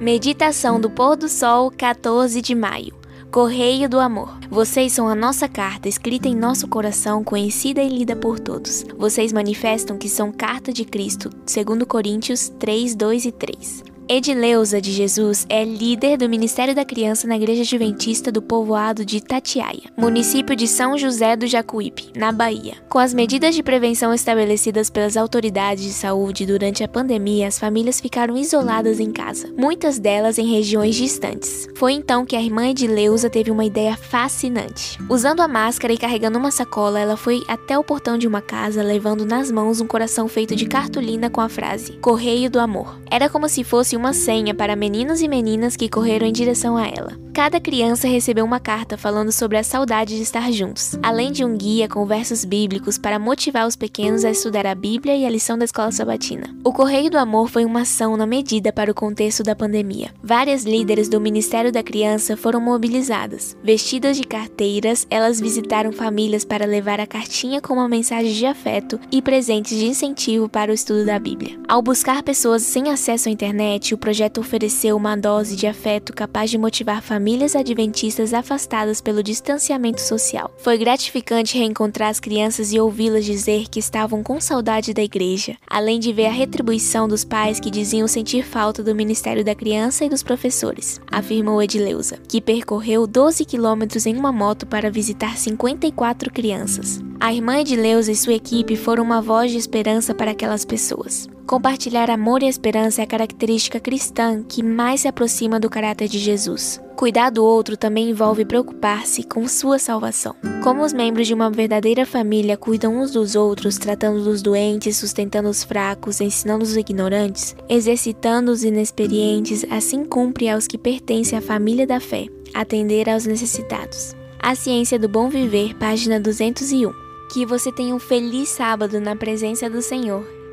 Meditação do pôr do sol, 14 de maio. Correio do Amor. Vocês são a nossa carta, escrita em nosso coração, conhecida e lida por todos. Vocês manifestam que são carta de Cristo, segundo Coríntios 3, 2 e 3. Edileuza de Jesus é líder do Ministério da Criança na Igreja Adventista do povoado de Tatiaia, município de São José do Jacuípe, na Bahia. Com as medidas de prevenção estabelecidas pelas autoridades de saúde durante a pandemia, as famílias ficaram isoladas em casa, muitas delas em regiões distantes. Foi então que a irmã Edileuza teve uma ideia fascinante. Usando a máscara e carregando uma sacola, ela foi até o portão de uma casa, levando nas mãos um coração feito de cartolina com a frase Correio do Amor. Era como se fosse uma senha para meninos e meninas que correram em direção a ela. Cada criança recebeu uma carta falando sobre a saudade de estar juntos, além de um guia com versos bíblicos para motivar os pequenos a estudar a Bíblia e a lição da escola sabatina. O Correio do Amor foi uma ação na medida para o contexto da pandemia. Várias líderes do Ministério da Criança foram mobilizadas. Vestidas de carteiras, elas visitaram famílias para levar a cartinha com uma mensagem de afeto e presentes de incentivo para o estudo da Bíblia. Ao buscar pessoas sem acesso à internet, o projeto ofereceu uma dose de afeto capaz de motivar famílias adventistas afastadas pelo distanciamento social. Foi gratificante reencontrar as crianças e ouvi-las dizer que estavam com saudade da igreja, além de ver a retribuição dos pais que diziam sentir falta do Ministério da Criança e dos professores, afirmou Edileuza, que percorreu 12 quilômetros em uma moto para visitar 54 crianças. A irmã Edileuza e sua equipe foram uma voz de esperança para aquelas pessoas. Compartilhar amor e esperança é a característica cristã que mais se aproxima do caráter de Jesus. Cuidar do outro também envolve preocupar-se com sua salvação. Como os membros de uma verdadeira família cuidam uns dos outros, tratando dos doentes, sustentando os fracos, ensinando os ignorantes, exercitando os inexperientes, assim cumpre aos que pertencem à família da fé, atender aos necessitados. A Ciência do Bom Viver, página 201. Que você tenha um feliz sábado na presença do Senhor